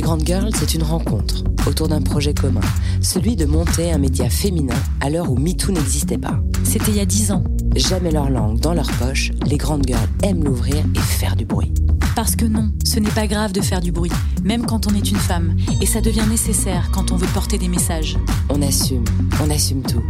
Les Grandes Girls, c'est une rencontre autour d'un projet commun, celui de monter un média féminin à l'heure où MeToo n'existait pas. C'était il y a dix ans. Jamais leur langue dans leur poche, les Grandes Girls aiment l'ouvrir et faire du bruit. Parce que non, ce n'est pas grave de faire du bruit, même quand on est une femme, et ça devient nécessaire quand on veut porter des messages. On assume, on assume tout.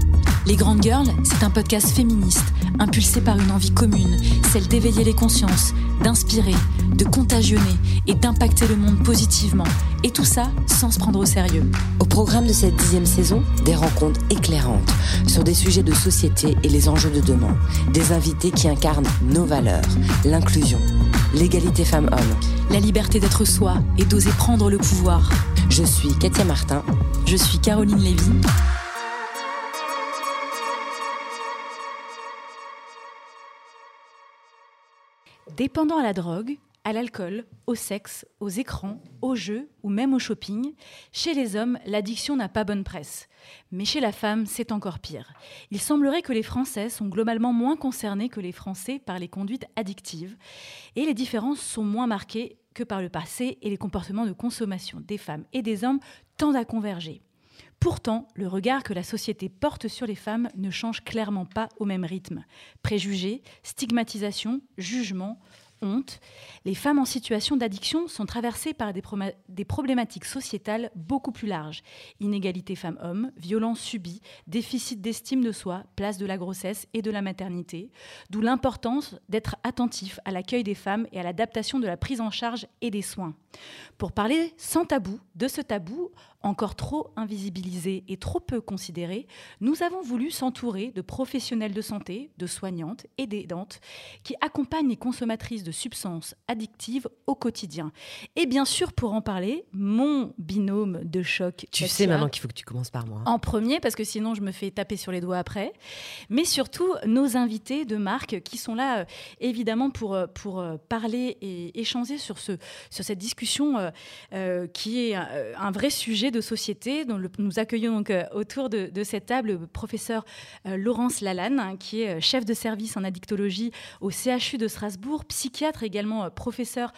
Les Grandes Girls, c'est un podcast féministe, impulsé par une envie commune, celle d'éveiller les consciences, d'inspirer, de contagionner et d'impacter le monde positivement. Et tout ça sans se prendre au sérieux. Au programme de cette dixième saison, des rencontres éclairantes sur des sujets de société et les enjeux de demain. Des invités qui incarnent nos valeurs, l'inclusion, l'égalité femmes-hommes. La liberté d'être soi et d'oser prendre le pouvoir. Je suis Katia Martin. Je suis Caroline Lévy. Dépendant à la drogue, à l'alcool, au sexe, aux écrans, aux jeux ou même au shopping, chez les hommes, l'addiction n'a pas bonne presse. Mais chez la femme, c'est encore pire. Il semblerait que les Français sont globalement moins concernés que les Français par les conduites addictives, et les différences sont moins marquées que par le passé et les comportements de consommation des femmes et des hommes tendent à converger. Pourtant, le regard que la société porte sur les femmes ne change clairement pas au même rythme. Préjugés, stigmatisation, jugement, honte, les femmes en situation d'addiction sont traversées par des, des, problématiques sociétales beaucoup plus larges. Inégalité femmes-hommes, violences subies, déficit d'estime de soi, place de la grossesse et de la maternité, d'où l'importance d'être attentif à l'accueil des femmes et à l'adaptation de la prise en charge et des soins. Pour parler sans tabou de ce tabou, encore trop invisibilisé et trop peu considéré, nous avons voulu s'entourer de professionnels de santé, de soignantes et d'aidantes qui accompagnent les consommatrices de substances addictives au quotidien. Et bien sûr, pour en parler, mon binôme de choc. Tu sais maintenant qu'il faut que tu commences par moi. En premier, parce que sinon je me fais taper sur les doigts après. Mais surtout, nos invités de marque qui sont là, euh, évidemment, pour, euh, pour euh, parler et échanger sur, ce, sur cette discussion qui est un vrai sujet de société. dont nous accueillons donc euh, autour de, cette table le professeur euh, Laurence Lalanne, hein, qui est euh, chef de service en addictologie au CHU de Strasbourg, psychiatre également professeur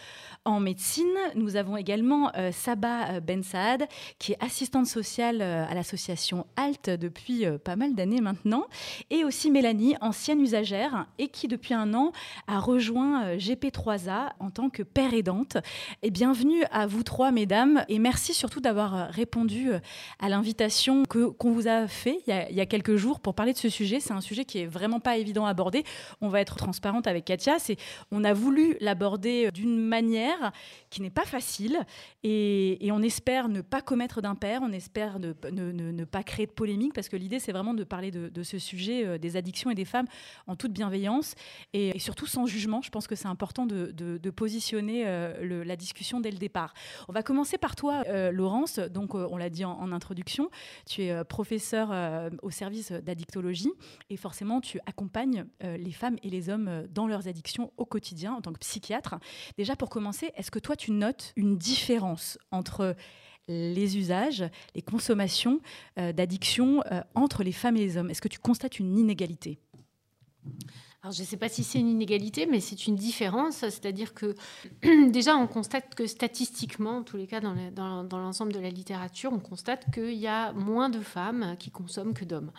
en médecine. Nous avons également Saba Ben Saad, qui est assistante sociale à l'association ALT depuis pas mal d'années maintenant, et aussi Mélanie, ancienne usagère, et qui depuis un an a rejoint GP3A en tant que père aidante. Et bienvenue à vous trois, mesdames, et merci surtout d'avoir répondu euh, à l'invitation qu'on vous a fait il y a, quelques jours pour parler de ce sujet. C'est un sujet qui est vraiment pas évident à aborder. On va être transparente avec Katia. On a voulu l'aborder euh, d'une manière qui n'est pas facile et, on espère ne pas commettre d'impair, on espère ne, pas créer de polémique parce que l'idée c'est vraiment de parler de, ce sujet euh, des addictions et des femmes en toute bienveillance et, surtout sans jugement. Je pense que c'est important de, positionner la discussion dès le départ. On va commencer par toi, Laurence. Donc on l'a dit en, introduction, tu es euh, professeur euh, au service d'addictologie et forcément tu accompagnes euh, les femmes et les hommes dans leurs addictions au quotidien en tant que psychiatre. Déjà pour commencer, est-ce que toi tu notes une différence entre les usages, les consommations d'addiction entre les femmes et les hommes? Est-ce que tu constates une inégalité? Alors, je ne sais pas si c'est une inégalité, mais c'est une différence. C'est-à-dire que déjà, on constate que statistiquement, en tous les cas dans l'ensemble de la littérature, on constate qu'il y a moins de femmes qui consomment que d'hommes.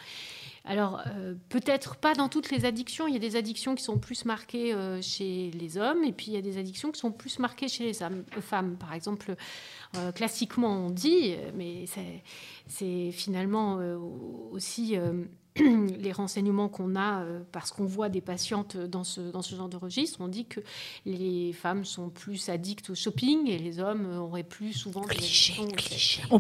Alors, euh, peut-être pas dans toutes les addictions. Il y a des addictions qui sont plus marquées euh, chez les hommes, et puis il y a des addictions qui sont plus marquées chez les femmes. Par exemple, euh, classiquement, on dit, mais c'est finalement aussi les renseignements qu'on a, euh, parce qu'on voit des patientes dans ce, dans ce genre de registre, on dit que les femmes sont plus addictes au shopping et les hommes auraient plus souvent... Cliché, cliché, on,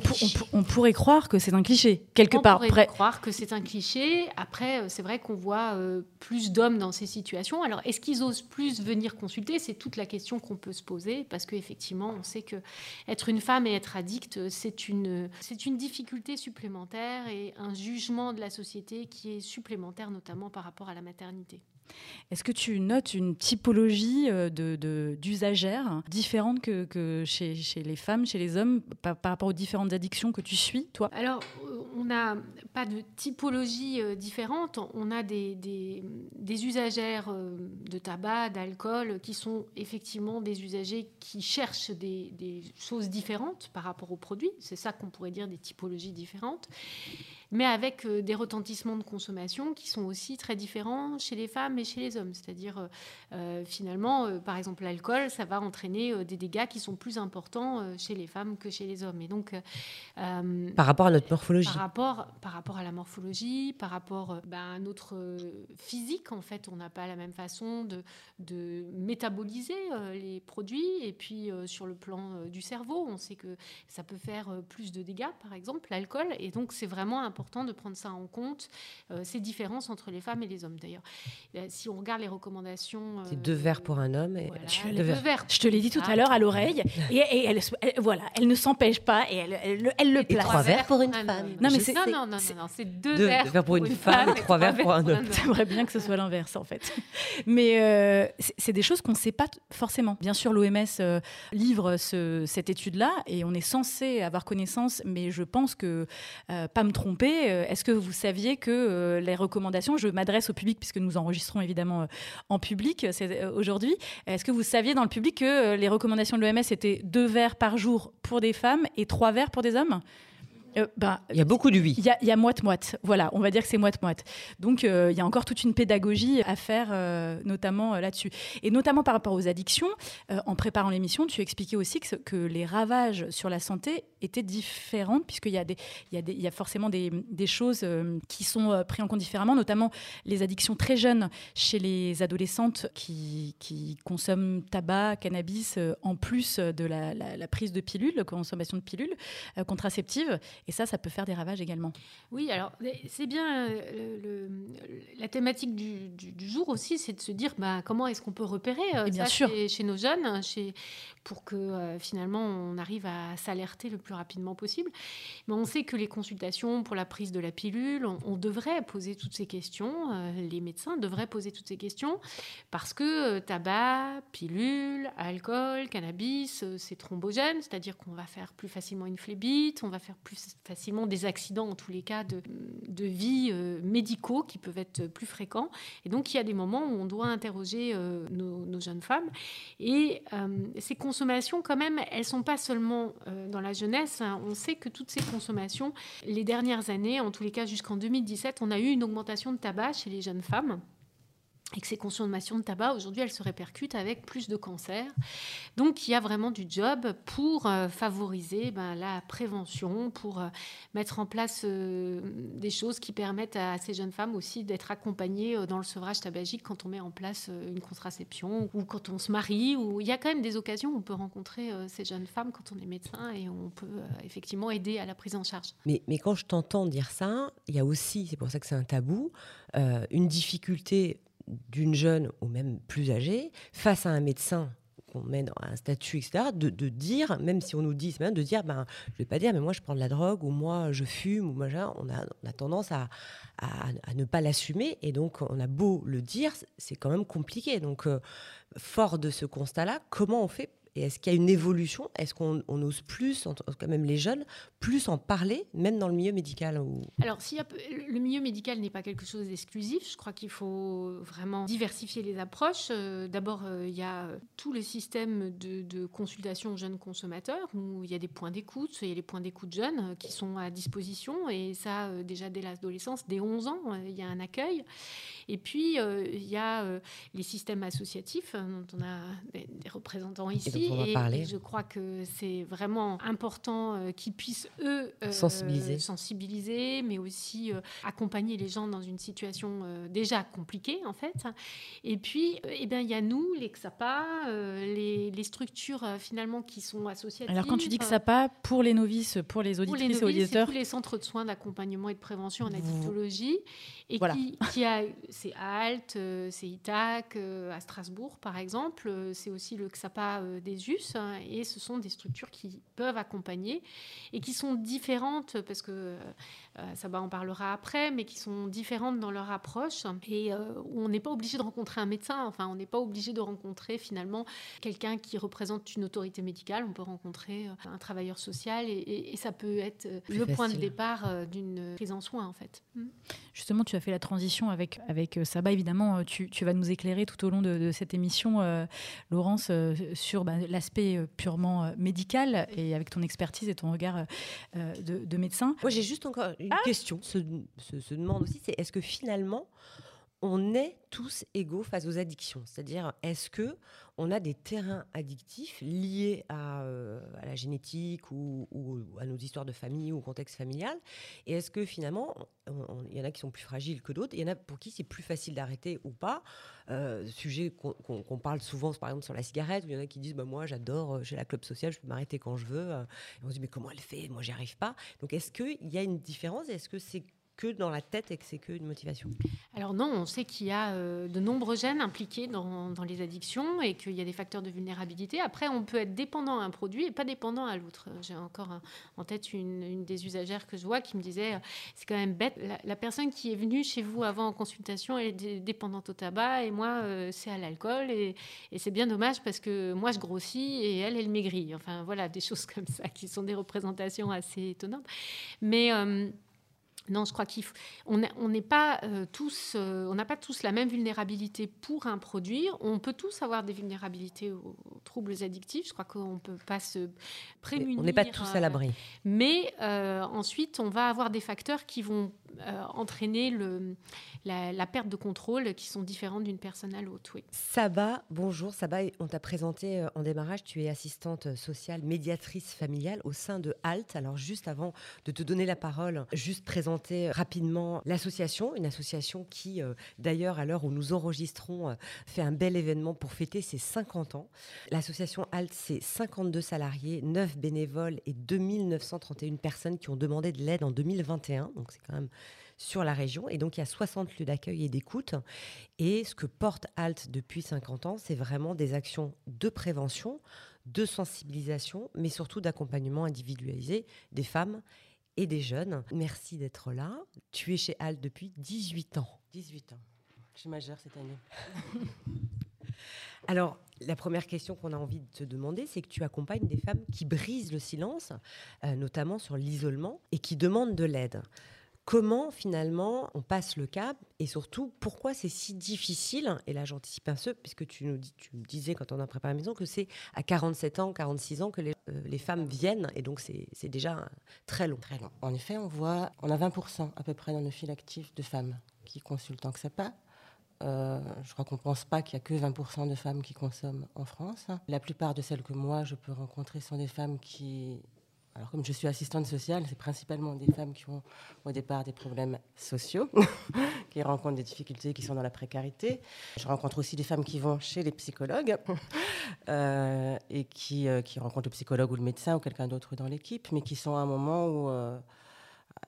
on, pourrait croire que c'est un cliché, quelque part. On pourrait croire que c'est un cliché. Après, euh, c'est vrai qu'on voit euh, plus d'hommes dans ces situations. Alors, est-ce qu'ils osent plus venir consulter? C'est toute la question qu'on peut se poser, parce qu'effectivement, on sait que être une femme et être addict, c'est une, c'est une difficulté supplémentaire et un jugement de la société qui est supplémentaire, notamment par rapport à la maternité. Est-ce que tu notes une typologie euh, d'usagères de, différente que, chez, les femmes, chez les hommes, par, rapport aux différentes addictions que tu suis, toi? Alors, euh, on n'a pas de typologie différente. On a des, des, usagères de tabac, d'alcool, qui sont effectivement des usagers qui cherchent des, des choses différentes par rapport aux produits. C'est ça qu'on pourrait dire des typologies différentes mais avec euh, des retentissements de consommation qui sont aussi très différents chez les femmes et chez les hommes. C'est-à-dire, euh, euh, finalement, par exemple, l'alcool, ça va entraîner des dégâts qui sont plus importants chez les femmes que chez les hommes. Et donc, par rapport à notre morphologie. Par rapport, par rapport à la morphologie, par rapport ben, à notre physique, en fait, on n'a pas la même façon de, de métaboliser les produits. Et puis, sur le plan du cerveau, on sait que ça peut faire plus de dégâts, par exemple, l'alcool. Et donc, c'est vraiment important important de prendre ça en compte, euh, ces différences entre les femmes et les hommes d'ailleurs. Euh, si on regarde les recommandations. C'est deux verres pour un homme et deux, verres. Je te l'ai dit tout à l'heure à l'oreille. et, elle, voilà, elle ne s'empêche pas et elle, elle, le place. trois verres pour une femme. Non, mais c'est, non, non, non, non, c'est deux, verres, pour une, femme, et trois verres pour un homme. J'aimerais bien que ce soit l'inverse en fait. Mais euh, c'est des choses qu'on ne sait pas forcément. Bien sûr, l'OMS livre ce, cette étude-là et on est censé avoir connaissance, mais je pense que, pas me tromper, euh, est-ce que vous saviez que euh, les recommandations, je m'adresse au public puisque nous enregistrons évidemment euh, en public aujourd'hui, est-ce que vous saviez dans le public que les recommandations de l'OMS étaient deux verres par jour pour des femmes et trois verres pour des hommes? Euh, bah, il y a beaucoup de oui. Il y a, moite-moite. Voilà, on va dire que c'est moite-moite. Donc, euh, il y a encore toute une pédagogie à faire, euh, notamment là-dessus. Et notamment par rapport aux addictions, en préparant l'émission, tu expliquais aussi que, que, les ravages sur la santé étaient différents, puisqu'il y, a des, il y, a des, il y a forcément des, des choses qui sont prises en compte différemment, notamment les addictions très jeunes chez les adolescentes qui, qui consomment tabac, cannabis, en plus de la, la, prise de pilules, la consommation de pilules contraceptives. Et ça, ça peut faire des ravages également. Oui, alors c'est bien euh, le, la thématique du, jour aussi, c'est de se dire bah, comment est-ce qu'on peut repérer euh, ça Chez, nos jeunes, chez, pour que euh, finalement on arrive à s'alerter le plus rapidement possible. Mais on sait que les consultations pour la prise de la pilule, on, devrait poser toutes ces questions, les médecins devraient poser toutes ces questions, parce que tabac, pilule, alcool, cannabis, c'est thrombogène, c'est-à-dire qu'on va faire plus facilement une phlébite, on va faire plus facilement des accidents, en tous les cas, de, de vie euh, médicaux qui peuvent être plus fréquents. Et donc, il y a des moments où on doit interroger euh, nos, jeunes femmes. Et euh, ces consommations, quand même, elles sont pas seulement dans la jeunesse. Hein. On sait que toutes ces consommations, les dernières années, en tous les cas jusqu'en 2017, on a eu une augmentation de tabac chez les jeunes femmes et que ces consommations de tabac, aujourd'hui, elles se répercutent avec plus de cancers. Donc, il y a vraiment du job pour euh, favoriser ben, la prévention, pour euh, mettre en place euh, des choses qui permettent à ces jeunes femmes aussi d'être accompagnées dans le sevrage tabagique quand on met en place une contraception ou quand on se marie. Il y a quand même des occasions où on peut rencontrer ces jeunes femmes quand on est médecin et on peut effectivement aider à la prise en charge. Mais quand je t'entends dire ça, il y a aussi, c'est pour ça que c'est un tabou, une difficulté d'une jeune ou même plus âgée face à un médecin qu'on met dans un statut, etc., de, dire, même si on nous dit, de dire, ben, je vais pas dire, mais moi je prends de la drogue, ou moi je fume, ou moi, on a, on a tendance à, à, ne pas l'assumer, et donc on a beau le dire, c'est quand même compliqué. Donc, euh, fort de ce constat-là, comment on fait et est-ce qu'il y a une évolution? Est-ce qu'on ose plus, cas même les jeunes, plus en parler, même dans le milieu médical. Alors, le milieu médical n'est pas quelque chose d'exclusif, je crois qu'il faut vraiment diversifier les approches. Euh, d'abord, euh, il y a tout le système de, consultation jeunes consommateurs, où il y a des points d'écoute, il y a les points d'écoute jeunes euh, qui sont à disposition, et ça, déjà dès l'adolescence, dès 11 ans, il y a un accueil. Et puis, il y a les systèmes associatifs, dont on a des, représentants ici, et, je crois que c'est vraiment important euh, qu'ils puissent, eux, euh, sensibiliser. sensibiliser, mais aussi euh, accompagner les gens dans une situation déjà compliquée, en fait. Et puis, eh bien, il y a nous, les XAPA, les, les, structures finalement qui sont associées. Alors, quand tu dis XAPA, pour les novices, pour les auditrices et auditeurs. tous les centres de soins d'accompagnement et de prévention en addictologie. Et qui, qui, a, c'est ALT, c'est ITAC, à Strasbourg, par exemple. C'est aussi le XAPA des ESUS, et ce sont des structures qui peuvent accompagner et qui sont différentes, parce que ça en parlera après, mais qui sont différentes dans leur approche, et où on n'est pas obligé de rencontrer un médecin, enfin on n'est pas obligé de rencontrer finalement quelqu'un qui représente une autorité médicale, on peut rencontrer un travailleur social, et, ça peut être le point de départ d'une prise en soin en fait. Justement, tu as fait la transition avec, avec Saba, évidemment, tu, tu vas nous éclairer tout au long de, cette émission, euh, Laurence, euh, sur bah, l'aspect euh, purement médical et avec ton expertise et ton regard de, médecin. Moi, j'ai juste encore une ah question, se, se, se demande aussi, c'est est-ce que finalement, on est tous égaux face aux addictions. C'est-à-dire, est-ce que on a des terrains addictifs liés à, euh, la génétique ou, à nos histoires de famille ou au contexte familial? Et est-ce que finalement, il y en a qui sont plus fragiles que d'autres? Il y en a pour qui c'est plus facile d'arrêter ou pas? Euh, Sujet qu'on parle souvent, par exemple, sur la cigarette, où il y en a qui disent bah, Moi, j'adore, euh, j'ai la club sociale, je peux m'arrêter quand je veux. Et on se dit Mais comment elle fait? Moi, j'y arrive pas. Donc, est-ce qu'il y a une différence? Est-ce que c'est que dans la tête et que c'est que une motivation Alors non, on sait qu'il y a euh, de nombreux gènes impliqués dans, les addictions et qu'il y a des facteurs de vulnérabilité. Après, on peut être dépendant à un produit et pas dépendant à l'autre. J'ai encore en tête une, des usagères que je vois qui me disait, euh, c'est quand même bête, la, personne qui est venue chez vous avant en consultation, est dépendante au tabac et moi, euh, c'est à l'alcool. Et, et c'est bien dommage parce que moi, je grossis et elle, elle maigrit. Enfin, voilà, des choses comme ça qui sont des représentations assez étonnantes. Mais... Non, je crois qu'on n'est pas euh, tous, euh, on n'a pas tous la même vulnérabilité pour un produit. On peut tous avoir des vulnérabilités aux, troubles addictifs. Je crois qu'on ne peut pas se prémunir. On n'est pas tous à l'abri. Euh, mais ensuite, on va avoir des facteurs qui vont entraîner le, la, perte de contrôle qui sont différentes d'une personne à l'autre. Oui. Saba, bonjour. Saba, on t'a présenté en démarrage. Tu es assistante sociale, médiatrice familiale au sein de HALT. Alors, juste avant de te donner la parole, juste présenter rapidement l'association, une association qui, euh, d'ailleurs, à l'heure où nous enregistrons, euh, fait un bel événement pour fêter ses 50 ans. L'association ALT, c'est 52 salariés, 9 bénévoles et 2931 personnes qui ont demandé de l'aide en 2021. Donc c'est quand même sur la région. Et donc, il y a 60 lieux d'accueil et d'écoute. Et ce que porte ALT depuis 50 ans, c'est vraiment des actions de prévention, de sensibilisation, mais surtout d'accompagnement individualisé des femmes et des jeunes. Merci d'être là. Tu es chez Al depuis 18 ans. 18 ans. Je suis majeure cette année. Alors, la première question qu'on a envie de te demander, c'est que tu accompagnes des femmes qui brisent le silence, euh, notamment sur l'isolement, et qui demandent de l'aide. Comment finalement on passe le cap et surtout pourquoi c'est si difficile Et là j'anticipe un peu puisque tu nous me disais quand on a préparé la maison que c'est à 47 ans, 46 ans que les, euh, les femmes viennent et donc c'est déjà très long. Très long. En effet, on voit, on a 20% à peu près dans nos fils actifs de femmes qui consultent en pas. Euh, je crois qu'on ne pense pas qu'il y a que 20% de femmes qui consomment en France. La plupart de celles que moi je peux rencontrer sont des femmes qui alors, comme je suis assistante sociale, c'est principalement des femmes qui ont au départ des problèmes sociaux, qui rencontrent des difficultés, qui sont dans la précarité. Je rencontre aussi des femmes qui vont chez les psychologues euh, et qui, euh, qui, rencontrent le psychologue ou le médecin ou quelqu'un d'autre dans l'équipe, mais qui sont à un moment où. Euh,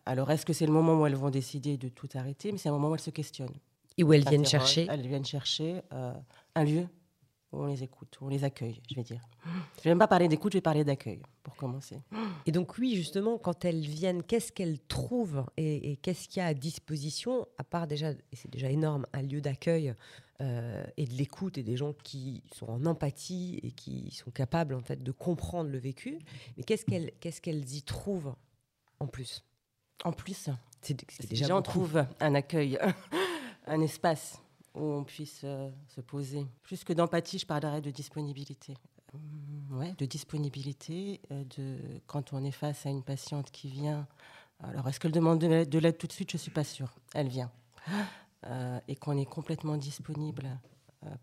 alors, est-ce que c'est le moment où elles vont décider de tout arrêter? Mais c'est un moment où elles se questionnent. Et où elles viennent chercher? Elles viennent chercher un lieu on les écoute, on les accueille, je vais dire. Je ne vais même pas parler d'écoute, je vais parler d'accueil, pour commencer. Et donc oui, justement, quand elles viennent, qu'est-ce qu'elles trouvent et, qu'est-ce qu'il y a à disposition, à part déjà, et c'est déjà énorme, un lieu d'accueil euh, et de l'écoute et des gens qui sont en empathie et qui sont capables en fait de comprendre le vécu, mais qu'est-ce qu'elles qu'est-ce qu'elles y trouvent en plus? En plus, c'est déjà, on trouve un accueil, un espace où on puisse euh, se poser. Plus que d'empathie, je parlerais de disponibilité. Mmh, ouais, de disponibilité, euh, de quand on est face à une patiente qui vient. Alors, est-ce qu'elle demande de l'aide tout de suite? Je ne suis pas sûre. Elle vient. Euh, et qu'on est complètement disponible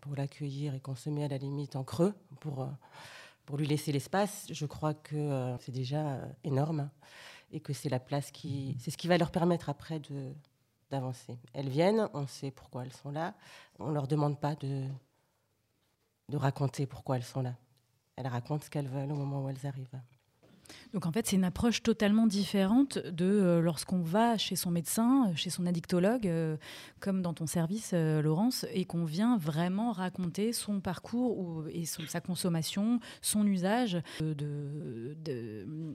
pour l'accueillir et qu'on se met à la limite en creux pour, pour lui laisser l'espace, je crois que c'est déjà énorme et que c'est la place qui. C'est ce qui va leur permettre après de Elles viennent, on sait pourquoi elles sont là. On ne leur demande pas de, de raconter pourquoi elles sont là. Elles racontent ce qu'elles veulent au moment où elles arrivent. Donc en fait, c'est une approche totalement différente de euh, lorsqu'on va chez son médecin, euh, chez son addictologue, euh, comme dans ton service, Laurence, et qu'on vient vraiment raconter son parcours ou, et sa consommation, son usage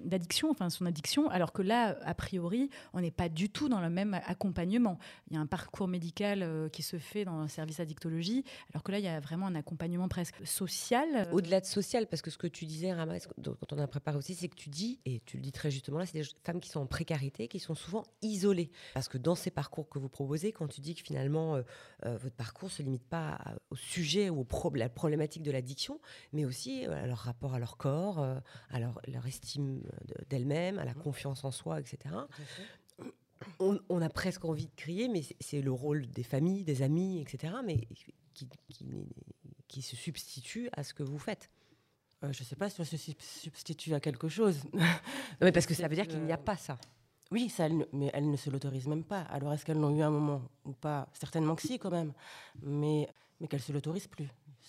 d'addiction, de, enfin son addiction, alors que là, a priori, on n'est pas du tout dans le même accompagnement. Il y a un parcours médical qui se fait dans un service addictologie, alors que là, il y a vraiment un accompagnement presque social. Au-delà de social, parce que ce que tu disais, Rama, quand on a préparé aussi, c'est que tu dis et tu le dis très justement là, c'est des femmes qui sont en précarité, qui sont souvent isolées. Parce que dans ces parcours que vous proposez, quand tu dis que finalement euh, euh, votre parcours se limite pas au sujet ou à la problématique de l'addiction, mais aussi euh, à leur rapport à leur corps, à leur, estime d'elles-mêmes, à la mmh. confiance en soi, etc. On, a presque envie de crier, mais c'est le rôle des familles, des amis, etc., mais qui, qui se substitue à ce que vous faites. Euh, je ne sais pas si on se substitue à quelque chose. mais parce que ça veut dire qu'il n'y a pas ça. Oui, ça, mais elles ne se l'autorisent même pas. Alors est-ce qu'elles l'ont eu un moment ou pas? Certainement que si, quand même. Mais, mais qu'elles ne se l'autorisent plus.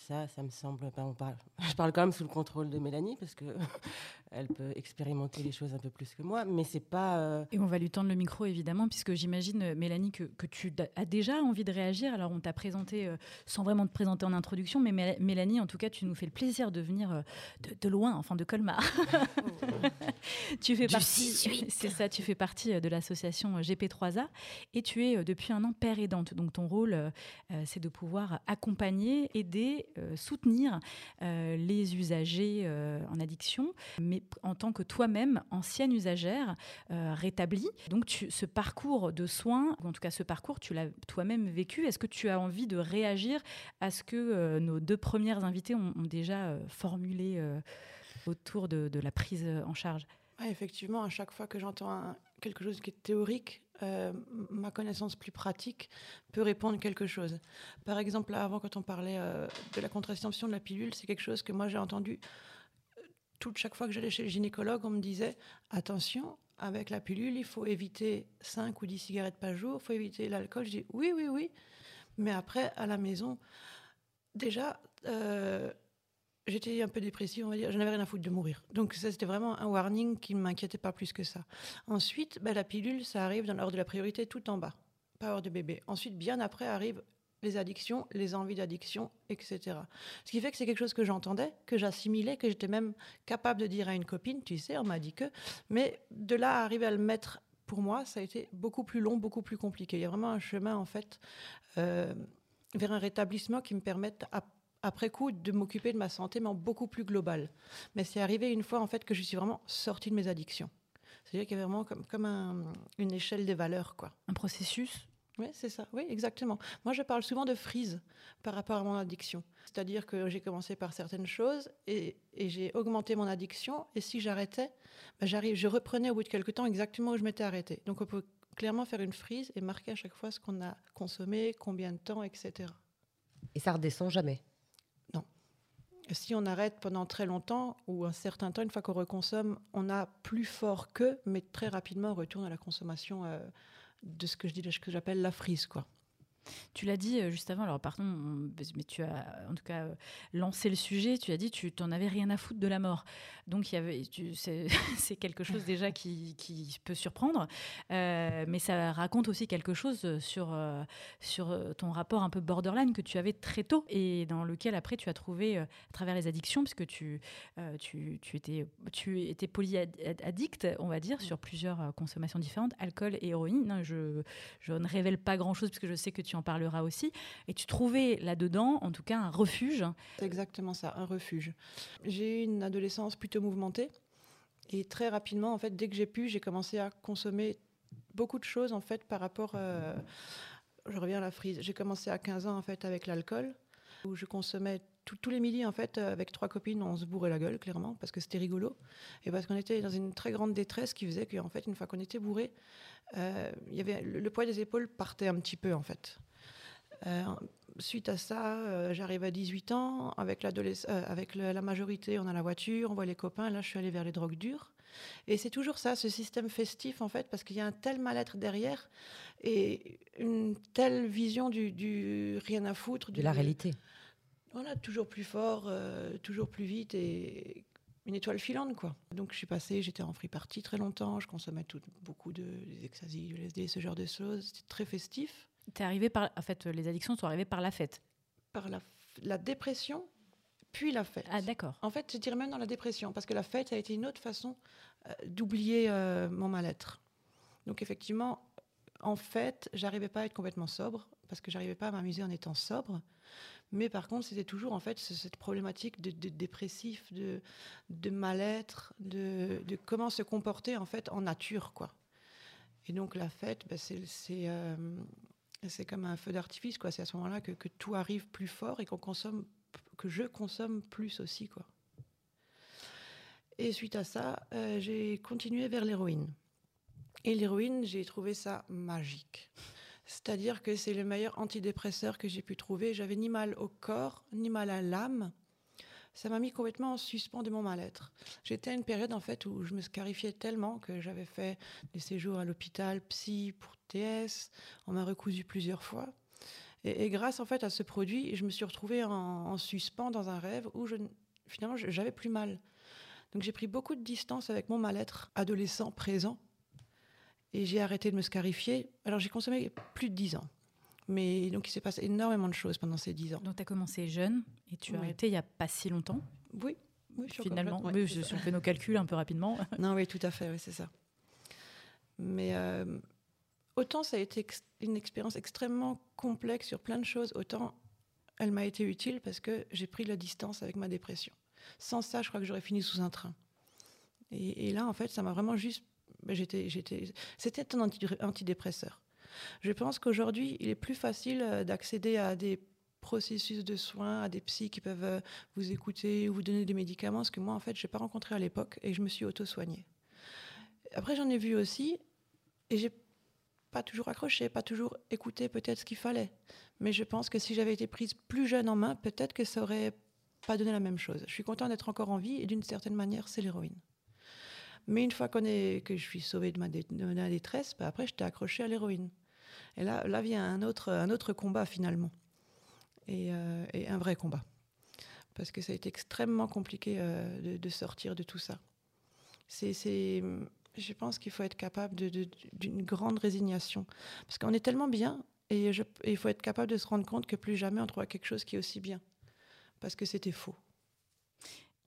Ça, ça me semble. Ben, on parle, je parle quand même sous le contrôle de Mélanie parce que elle peut expérimenter les choses un peu plus que moi, mais c'est pas. Euh, Et on va lui tendre le micro évidemment, puisque j'imagine Mélanie que, que, tu as déjà envie de réagir. Alors on t'a présenté euh, sans vraiment te présenter en introduction, mais Mélanie, en tout cas, tu nous fais le plaisir de venir euh, de, loin, enfin de Colmar. tu fais partie. C'est ça, tu fais partie de l'association GP3A et tu es depuis un an père aidante. Donc ton rôle, c'est de pouvoir accompagner, aider euh, soutenir euh, les usagers euh, en addiction, mais en tant que toi-même, ancienne usagère, rétablie. Donc tu, ce parcours de soins, ou en tout cas ce parcours, tu l'as toi-même vécu. Est-ce que tu as envie de réagir à ce que nos deux premières invitées ont, déjà formulé autour de, la prise en charge? Effectivement, à chaque fois que j'entends quelque chose qui est théorique, euh, ma connaissance plus pratique peut répondre quelque chose. Par exemple, avant, quand on parlait euh, de la contraception de la pilule, c'est quelque chose que moi j'ai entendu euh, toute chaque fois que j'allais chez le gynécologue, on me disait attention, avec la pilule, il faut éviter 5 ou 10 cigarettes par jour, il faut éviter l'alcool. Je dis oui, oui, oui. Mais après, à la maison, déjà, j'étais un peu dépressive, on va dire. Je n'avais rien à foutre de mourir. Donc ça, c'était vraiment un warning qui ne m'inquiétait pas plus que ça. Ensuite, bah, la pilule, ça arrive dans l'ordre de la priorité tout en bas, pas hors de bébé. Ensuite, bien après, arrivent les addictions, les envies d'addiction, etc. Ce qui fait que c'est quelque chose que j'entendais, que j'assimilais, que j'étais même capable de dire à une copine, tu sais, on m'a dit que. Mais de là à arriver à le mettre, pour moi, ça a été beaucoup plus long, beaucoup plus compliqué. Il y a vraiment un chemin, en fait, euh, vers un rétablissement qui me permette à après coup de m'occuper de ma santé, mais en beaucoup plus global. Mais c'est arrivé une fois en fait que je suis vraiment sortie de mes addictions. C'est-à-dire qu'il y avait vraiment comme, comme une échelle des valeurs, quoi. Un processus? Oui, c'est ça. Oui, exactement. Moi, je parle souvent de frise par rapport à mon addiction. C'est-à-dire que j'ai commencé par certaines choses et, j'ai augmenté mon addiction. Et si j'arrêtais, ben j'arrive, je reprenais au bout de quelques temps exactement où je m'étais arrêtée. Donc, on peut clairement faire une frise et marquer à chaque fois ce qu'on a consommé, combien de temps, etc. Et ça redescend jamais? Si on arrête pendant très longtemps ou un certain temps, une fois qu'on reconsomme, on a plus fort que, mais très rapidement on retourne à la consommation euh, de ce que ce que j'appelle la frise. Tu l'as dit euh, juste avant, alors pardon, mais tu as en tout cas euh, lancé le sujet, tu as dit tu t'en avais rien à foutre de la mort. Donc y avait, c'est quelque chose déjà qui, qui peut surprendre, euh, mais ça raconte aussi quelque chose sur, sur ton rapport un peu borderline que tu avais très tôt et dans lequel après tu as trouvé à travers les addictions, puisque tu, tu, tu, étais, tu étais polyaddict, on va dire, sur plusieurs consommations différentes, alcool et héroïne. Je, je ne révèle pas grand-chose puisque je sais que tu en parleras aussi. Et tu trouvais là-dedans, en tout cas, un refuge. C'est exactement ça, un refuge. J'ai eu une adolescence plutôt mouvementée. Et très rapidement, en fait, dès que j'ai pu, j'ai commencé à consommer beaucoup de choses, en fait, par rapport... Euh, je reviens à la frise. J'ai commencé à 15 ans, en fait, avec l'alcool, où je consommais tous les midis, en fait, avec trois copines, on se bourrait la gueule, clairement, parce que c'était rigolo. Et parce qu'on était dans une très grande détresse qui faisait qu'en fait, une fois qu'on était bourré, euh, y avait, le, poids des épaules partait un petit peu, en fait. Euh, suite à ça, euh, j'arrive à 18 ans, avec, euh, avec la majorité, on a la voiture, on voit les copains, là je suis allée vers les drogues dures. Et c'est toujours ça, ce système festif en fait, parce qu'il y a un tel mal-être derrière et une telle vision du, rien à foutre. De la réalité. Voilà, toujours plus fort, toujours plus vite et une étoile filante, quoi. Donc je suis passée, j'étais en free party très longtemps, je consommais tout, beaucoup de ecstasy, du LSD, ce genre de choses. C'était très festif. T'es arrivé par, en fait, les addictions sont arrivées par la fête. Par la, la dépression, puis la fête. Ah d'accord. En fait, je dirais même dans la dépression, parce que la fête a été une autre façon euh, d'oublier euh, mon mal-être. Donc effectivement, en fait, j'arrivais pas à être complètement sobre, parce que j'arrivais pas à m'amuser en étant sobre. Mais par contre, c'était toujours en fait cette problématique de, dépressif, de, de mal-être, de, de, comment se comporter en fait en nature, quoi. Et donc la fête, bah, c'est euh, c'est comme un feu d'artifice, quoi. C'est à ce moment-là que, tout arrive plus fort et qu'on consomme, que je consomme plus aussi, quoi. Et suite à ça, euh, j'ai continué vers l'héroïne. Et l'héroïne, j'ai trouvé ça magique. C'est-à-dire que c'est le meilleur antidépresseur que j'ai pu trouver. J'avais ni mal au corps, ni mal à l'âme. Ça m'a mis complètement en suspens de mon mal-être. J'étais à une période en fait où je me scarifiais tellement que j'avais fait des séjours à l'hôpital psy pour TS. On m'a recousu plusieurs fois. Et, grâce en fait à ce produit, je me suis retrouvée en, suspens dans un rêve où je, finalement j'avais plus mal. Donc j'ai pris beaucoup de distance avec mon mal-être adolescent présent et j'ai arrêté de me scarifier. Alors j'ai consommé plus de 10 ans. Mais donc il s'est passé énormément de choses pendant ces 10 ans. Donc tu as commencé jeune et tu as arrêté il n'y a pas si longtemps Oui. oui Finalement, oui, je, si on fait nos calculs un peu rapidement. non, oui, tout à fait, oui, c'est ça. Mais euh, autant ça a été une expérience extrêmement complexe sur plein de choses, autant elle m'a été utile parce que j'ai pris la distance avec ma dépression. Sans ça, je crois que j'aurais fini sous un train. Et, et là, en fait, ça m'a vraiment juste j'étais, j'étais, c'était un antidépresseur. Je pense qu'aujourd'hui, il est plus facile euh, d'accéder à des processus de soins, à des psys qui peuvent euh, vous écouter ou vous donner des médicaments, ce que moi, en fait, je n'ai pas rencontré à l'époque et je me suis auto-soignée. Après, j'en ai vu aussi et j'ai pas toujours accroché, pas toujours écouté peut-être ce qu'il fallait. Mais je pense que si j'avais été prise plus jeune en main, peut-être que ça aurait pas donné la même chose. Je suis contente d'être encore en vie et d'une certaine manière, c'est l'héroïne. Mais une fois que je suis sauvée de ma, détresse, bah après, j'étais accrochée à l'héroïne. Et là, là vient un autre, un autre combat finalement. Et, euh, un vrai combat. Parce que ça a été extrêmement compliqué euh, de, sortir de tout ça. C'est, je pense qu'il faut être capable d'une grande résignation. Parce qu'on est tellement bien, et, il faut être capable de se rendre compte que plus jamais on trouvera quelque chose qui est aussi bien. Parce que c'était faux.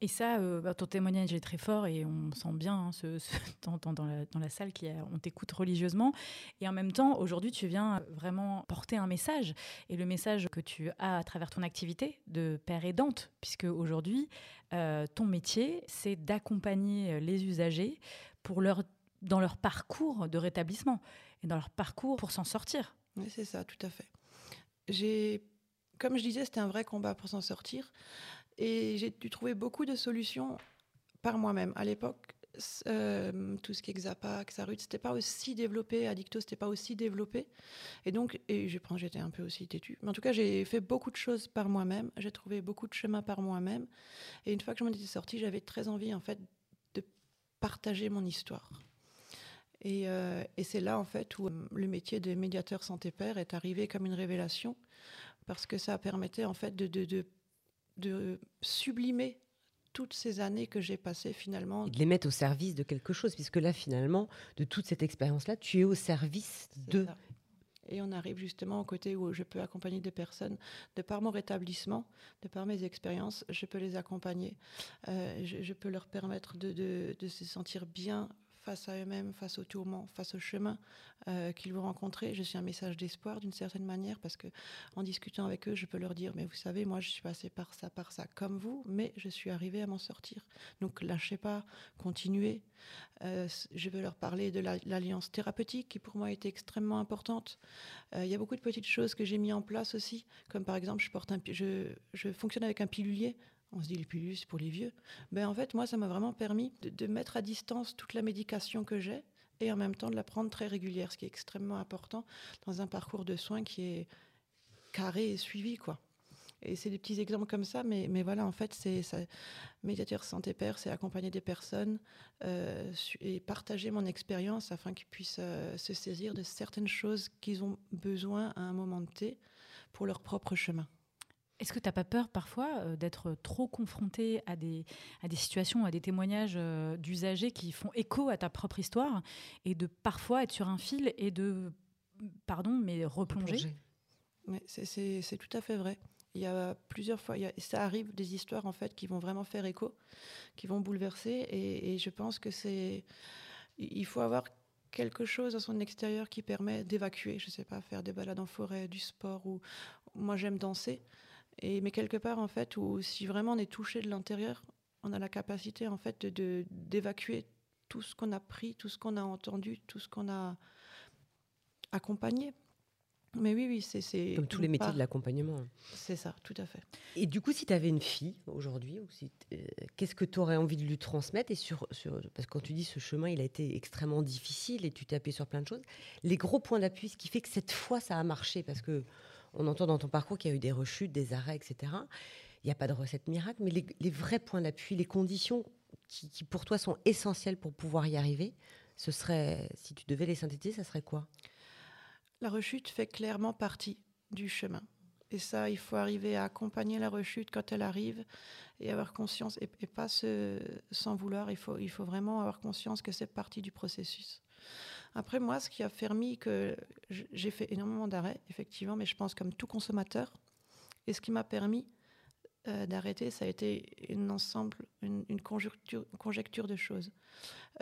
Et ça, euh, bah, ton témoignage est très fort et on sent bien hein, ce, dans, la, dans, la, salle qu'on t'écoute religieusement. Et en même temps, aujourd'hui, tu viens vraiment porter un message. Et le message que tu as à travers ton activité de père aidante, puisque aujourd'hui, euh, ton métier, c'est d'accompagner les usagers pour leur, dans leur parcours de rétablissement et dans leur parcours pour s'en sortir. Oui, c'est ça, tout à fait. Comme je disais, c'était un vrai combat pour s'en sortir. Et j'ai dû trouver beaucoup de solutions par moi-même. À l'époque, euh, tout ce qui est Xapac, Xarut, c'était pas aussi développé, Addicto, c'était pas aussi développé. Et donc, et je pense j'étais un peu aussi têtue. Mais en tout cas, j'ai fait beaucoup de choses par moi-même. J'ai trouvé beaucoup de chemins par moi-même. Et une fois que je m'en étais sortie, j'avais très envie, en fait, de partager mon histoire. Et, euh, c'est là, en fait, où euh, le métier de médiateur santé-père est arrivé comme une révélation, parce que ça permettait, en fait, de de sublimer toutes ces années que j'ai passées finalement. de les mettre au service de quelque chose, puisque là, finalement, de toute cette expérience-là, tu es au service de. Et on arrive justement au côté où je peux accompagner des personnes. De par mon rétablissement, de par mes expériences, je peux les accompagner. Euh, je, peux leur permettre de, de, se sentir bien face à eux-mêmes, face aux tourments, face au chemin euh, qu'ils vont rencontrer. Je suis un message d'espoir d'une certaine manière parce que en discutant avec eux, je peux leur dire mais vous savez, moi je suis passée par ça, par ça, comme vous, mais je suis arrivée à m'en sortir. Donc lâchez pas, continuez. Euh, je veux leur parler de l'alliance thérapeutique qui pour moi était extrêmement importante. Euh, il y a beaucoup de petites choses que j'ai mis en place aussi, comme par exemple je porte un, je fonctionne avec un pilulier on se dit les pilules, pour les vieux. Ben, en fait, moi, ça m'a vraiment permis de, mettre à distance toute la médication que j'ai et en même temps de la prendre très régulière, ce qui est extrêmement important dans un parcours de soins qui est carré et suivi, quoi. Et c'est des petits exemples comme ça, mais, mais voilà, en fait, c'est médiateur santé père, c'est accompagner des personnes euh, et partager mon expérience afin qu'ils puissent euh, se saisir de certaines choses qu'ils ont besoin à un moment T pour leur propre chemin. Est-ce que tu n'as pas peur parfois d'être trop confronté à des, à des situations, à des témoignages d'usagers qui font écho à ta propre histoire et de parfois être sur un fil et de, pardon, mais replonger, C'est tout à fait vrai. Il y a plusieurs fois, ça arrive des histoires en fait qui vont vraiment faire écho, qui vont bouleverser, et, je pense que c'est, il faut avoir quelque chose à son extérieur qui permet d'évacuer. Je sais pas, faire des balades en forêt, du sport, ou moi j'aime danser, et mais quelque part en fait où si vraiment on est touché de l'intérieur, on a la capacité en fait de d'évacuer tout ce qu'on a pris, tout ce qu'on a entendu, tout ce qu'on a accompagné. Mais oui, oui, c'est. Comme tous les métiers de l'accompagnement. C'est ça, tout à fait. Et du coup, si tu avais une fille aujourd'hui, euh, qu'est-ce que tu aurais envie de lui transmettre et sur, sur, Parce que quand tu dis ce chemin, il a été extrêmement difficile et tu t'es appuyé sur plein de choses. Les gros points d'appui, ce qui fait que cette fois, ça a marché, parce que on entend dans ton parcours qu'il y a eu des rechutes, des arrêts, etc. Il n'y a pas de recette miracle, mais les, vrais points d'appui, les conditions qui, pour toi sont essentielles pour pouvoir y arriver, ce serait, si tu devais les synthétiser, ça serait quoi? La rechute fait clairement partie du chemin. Et ça, il faut arriver à accompagner la rechute quand elle arrive et avoir conscience, et, pas se, sans vouloir, il faut, il faut vraiment avoir conscience que c'est partie du processus. Après, moi, ce qui a permis que j'ai fait énormément d'arrêts, effectivement, mais je pense comme tout consommateur, et ce qui m'a permis euh, d'arrêter, ça a été une ensemble, une, conjecture, conjecture, de choses.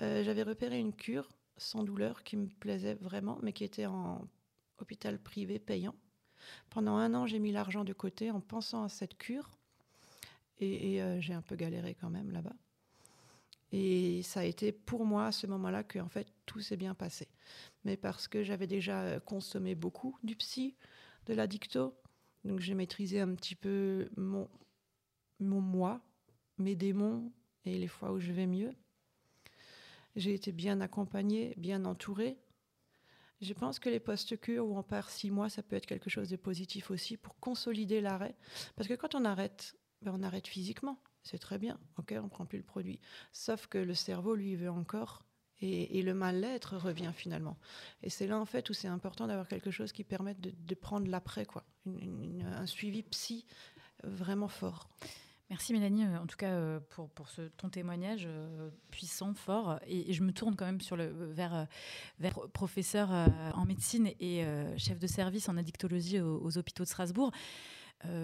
Euh, j'avais repéré une cure sans douleur qui me plaisait vraiment, mais qui était en hôpital privé payant. Pendant un an, j'ai mis l'argent de côté en pensant à cette cure. Et, euh, j'ai un peu galéré quand même là-bas. Et ça a été pour moi à ce moment-là que en fait tout s'est bien passé. Mais parce que j'avais déjà euh, consommé beaucoup du psy, de la dicto, donc j'ai maîtrisé un petit peu mon, mon moi, mes démons et les fois où je vais mieux. J'ai été bien accompagnée, bien entourée. Je pense que les post-cures où on part six mois, ça peut être quelque chose de positif aussi pour consolider l'arrêt. Parce que quand on arrête, ben on arrête physiquement. C'est très bien. OK, on prend plus le produit. Sauf que le cerveau, lui, veut encore. Et, le mal-être revient finalement. Et c'est là, en fait, où c'est important d'avoir quelque chose qui permette de, prendre l'après, quoi. un suivi psy vraiment fort. Merci Mélanie, euh, en tout cas euh, pour, ce, ton témoignage euh, puissant, fort. Et, je me tourne quand même sur le, vers professeur en médecine et chef de service en addictologie aux, hôpitaux de Strasbourg.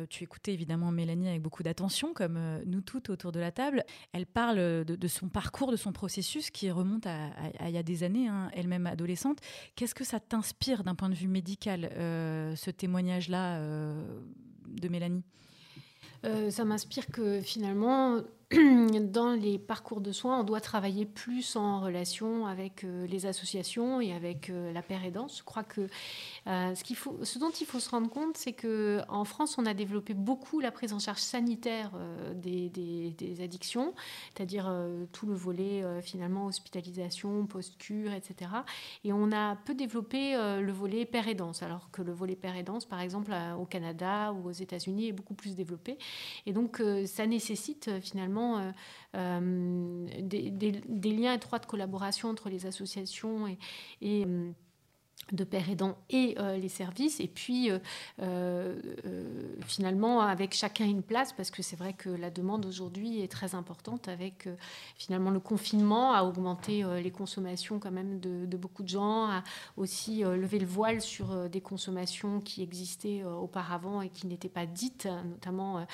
Tu écoutais évidemment Mélanie avec beaucoup d'attention, comme nous toutes autour de la table. Elle parle de, son parcours, de son processus qui remonte à, il y a des années, hein, elle-même adolescente. Qu'est-ce que ça t'inspire d'un point de vue médical, ce témoignage-là de Mélanie? Euh, ça m'inspire que finalement, dans les parcours de soins, on doit travailler plus en relation avec euh, les associations et avec euh, la paire aidance. Je crois que faut, ce dont il faut se rendre compte, c'est qu'en France, on a développé beaucoup la prise en charge sanitaire des, des, addictions, c'est-à-dire tout le volet finalement hospitalisation, post-cure, etc. Et on a peu développé le volet paire aidance, alors que le volet paire aidance, par exemple, au Canada ou aux États-Unis, est beaucoup plus développé. Et donc, ça nécessite finalement euh, euh, des, liens étroits de collaboration entre les associations et, euh, de père aidant et euh, les services, et puis euh, euh, finalement avec chacun une place, parce que c'est vrai que la demande aujourd'hui est très importante, avec finalement le confinement a augmenté les consommations quand même de, beaucoup de gens, a aussi levé le voile sur des consommations qui existaient auparavant et qui n'étaient pas dites, notamment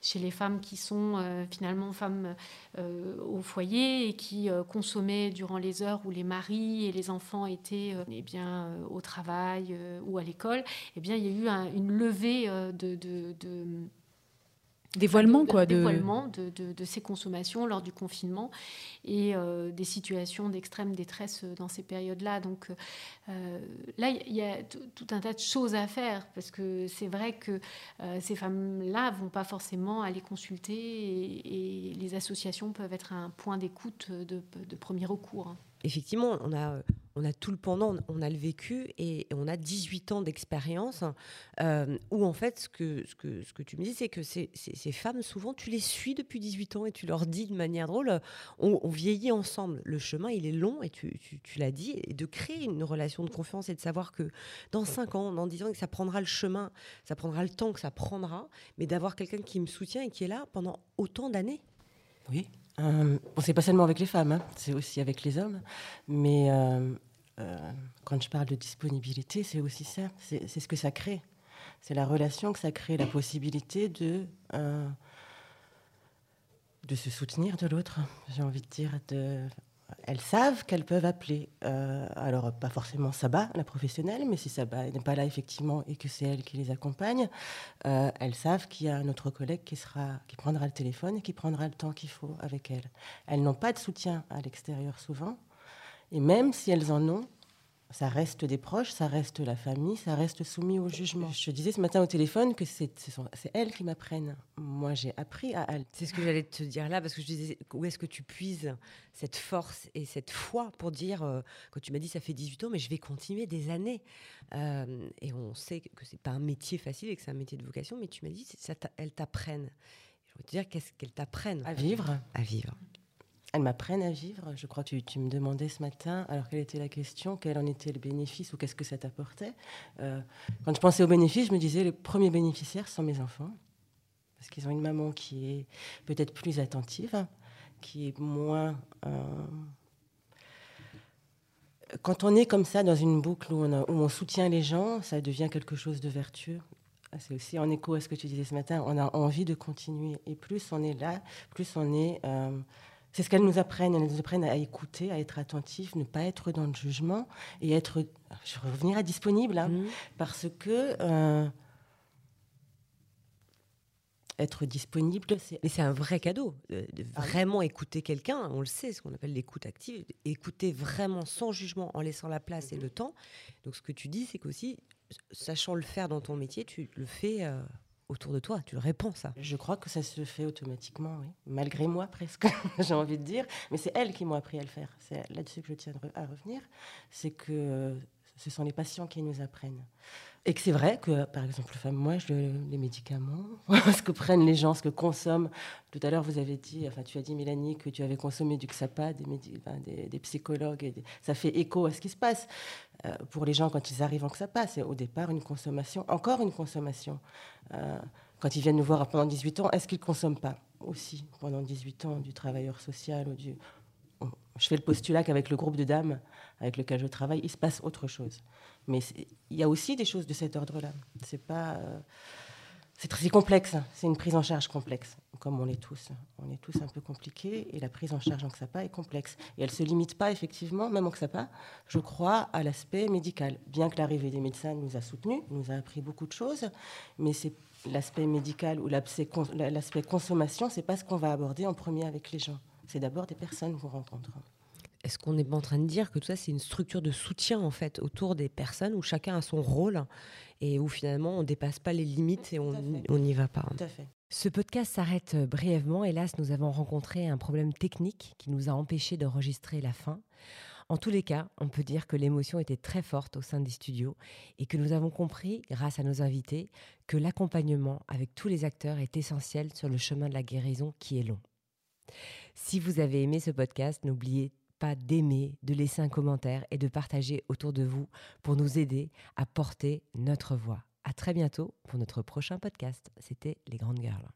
chez les femmes qui sont finalement femmes au foyer et qui consommaient durant les heures où les maris et les enfants étaient eh bien euh, au travail euh, ou à l'école, eh bien, il y a eu une levée euh, de, de, dévoilement quoi dévoilement de, de, ces consommations lors du confinement et des situations d'extrême détresse dans ces périodes-là. Donc là, il y a tout un tas de choses à faire parce que c'est vrai que ces femmes-là vont pas forcément aller consulter et, les associations peuvent être un point d'écoute de, premier recours. Effectivement, on a on a tout le pendant, on a le vécu et on a 18 ans d'expérience euh, où en fait ce que, ce que, ce que tu me dis c'est que ces, ces, femmes souvent tu les suis depuis 18 ans et tu leur dis de manière drôle on, vieillit ensemble, le chemin il est long et tu, tu, l'as dit et de créer une relation de confiance et de savoir que dans 5 ans, dans 10 ans que ça prendra le chemin, ça prendra le temps que ça prendra mais d'avoir quelqu'un qui me soutient et qui est là pendant autant d'années. Oui, euh, bon, c'est pas seulement avec les femmes, hein, c'est aussi avec les hommes. Mais euh, euh, quand je parle de disponibilité, c'est aussi ça. C'est ce que ça crée. C'est la relation que ça crée, la possibilité de, de se soutenir de l'autre. J'ai envie de dire, de, elles savent qu'elles peuvent appeler. Euh, alors, pas forcément Saba, la professionnelle, mais si Saba n'est pas là, effectivement, et que c'est elle qui les accompagne, euh, elles savent qu'il y a un autre collègue qui, sera, qui prendra le téléphone et qui prendra le temps qu'il faut avec elles. Elles n'ont pas de soutien à l'extérieur souvent, et même si elles en ont, ça reste des proches, ça reste la famille, ça reste soumis au jugement. Je disais ce matin au téléphone que c'est elles qui m'apprennent. Moi, j'ai appris à elles. C'est ce que j'allais te dire là, parce que je disais, où est-ce que tu puises cette force et cette foi pour dire, euh, quand tu m'as dit ça fait 18 ans, mais je vais continuer des années. Euh, et on sait que c'est pas un métier facile et que c'est un métier de vocation, mais tu m'as dit, ça elles t'apprennent. Je veux te dire, qu'est-ce qu'elles t'apprennent À vivre. À vivre. Elles m'apprennent à vivre. Je crois que tu, me demandais ce matin, alors quelle était la question, quel en était le bénéfice ou qu'est-ce que ça t'apportait. Euh, quand je pensais au bénéfice, je me disais les premiers bénéficiaires sont mes enfants. Parce qu'ils ont une maman qui est peut-être plus attentive, qui est moins. Euh, quand on est comme ça dans une boucle où on, où on, soutient les gens, ça devient quelque chose de vertueux. C'est aussi en écho à ce que tu disais ce matin. On a envie de continuer. Et plus on est là, plus on est. Euh, c'est ce qu'elles nous apprennent. Elles nous apprennent à écouter, à être attentifs, ne pas être dans le jugement et être. Je vais revenir à disponible, hein, mmh. parce que. Euh, être disponible, c'est. Mais c'est un vrai cadeau, de, ah vraiment écouter quelqu'un. On le sait, ce qu'on appelle l'écoute active. Écouter vraiment sans jugement, en laissant la place et mmh. le temps. Donc, ce que tu dis, c'est qu'aussi, sachant le faire dans ton métier, tu le fais. Euh, autour de toi. Tu réponds, ça. Je crois que ça se fait automatiquement. Malgré moi, presque, j'ai envie de dire. Mais c'est elles qui m'ont appris à le faire. C'est là-dessus que je tiens à revenir. C'est que ce sont les patients qui nous apprennent. Et que c'est vrai que, par exemple, moi, je, les médicaments, ce que prennent les gens, ce que consomment. Tout à l'heure, vous avez dit, enfin, tu as dit, Mélanie, que tu avais consommé du XAPA, des, des, psychologues, et ça fait écho à ce qui se passe. Euh, pour les gens, quand ils arrivent en XAPA, c'est au départ une consommation, encore une consommation. Euh, quand ils viennent nous voir pendant 18 ans, est-ce qu'ils ne consomment pas aussi pendant 18 ans du travailleur social ou du, je fais le postulat qu'avec le groupe de dames avec lequel je travaille, il se passe autre chose. Mais il y a aussi des choses de cet ordre-là. C'est pas, euh, c'est très complexe. Hein. C'est une prise en charge complexe, comme on est tous. On est tous un peu compliqués et la prise en charge en XAPA est complexe. Et elle se limite pas effectivement, même en XAPA, je crois, à l'aspect médical. Bien que l'arrivée des médecins nous a soutenus, nous a appris beaucoup de choses, mais c'est l'aspect médical ou l'aspect consommation, c'est pas ce qu'on va aborder en premier avec les gens c'est d'abord des personnes qu'on rencontre. Est-ce qu'on n'est pas en train de dire que tout ça, c'est une structure de soutien en fait autour des personnes où chacun a son rôle et où finalement on ne dépasse pas les limites et on n'y va pas? Tout à fait. Ce podcast s'arrête euh, brièvement. Hélas, nous avons rencontré un problème technique qui nous a empêché d'enregistrer la fin. En tous les cas, on peut dire que l'émotion était très forte au sein des studios et que nous avons compris, grâce à nos invités, que l'accompagnement avec tous les acteurs est essentiel sur le chemin de la guérison qui est long. Si vous avez aimé ce podcast, n'oubliez pas d'aimer, de laisser un commentaire et de partager autour de vous pour nous aider à porter notre voix. À très bientôt pour notre prochain podcast. C'était Les Grandes Girls.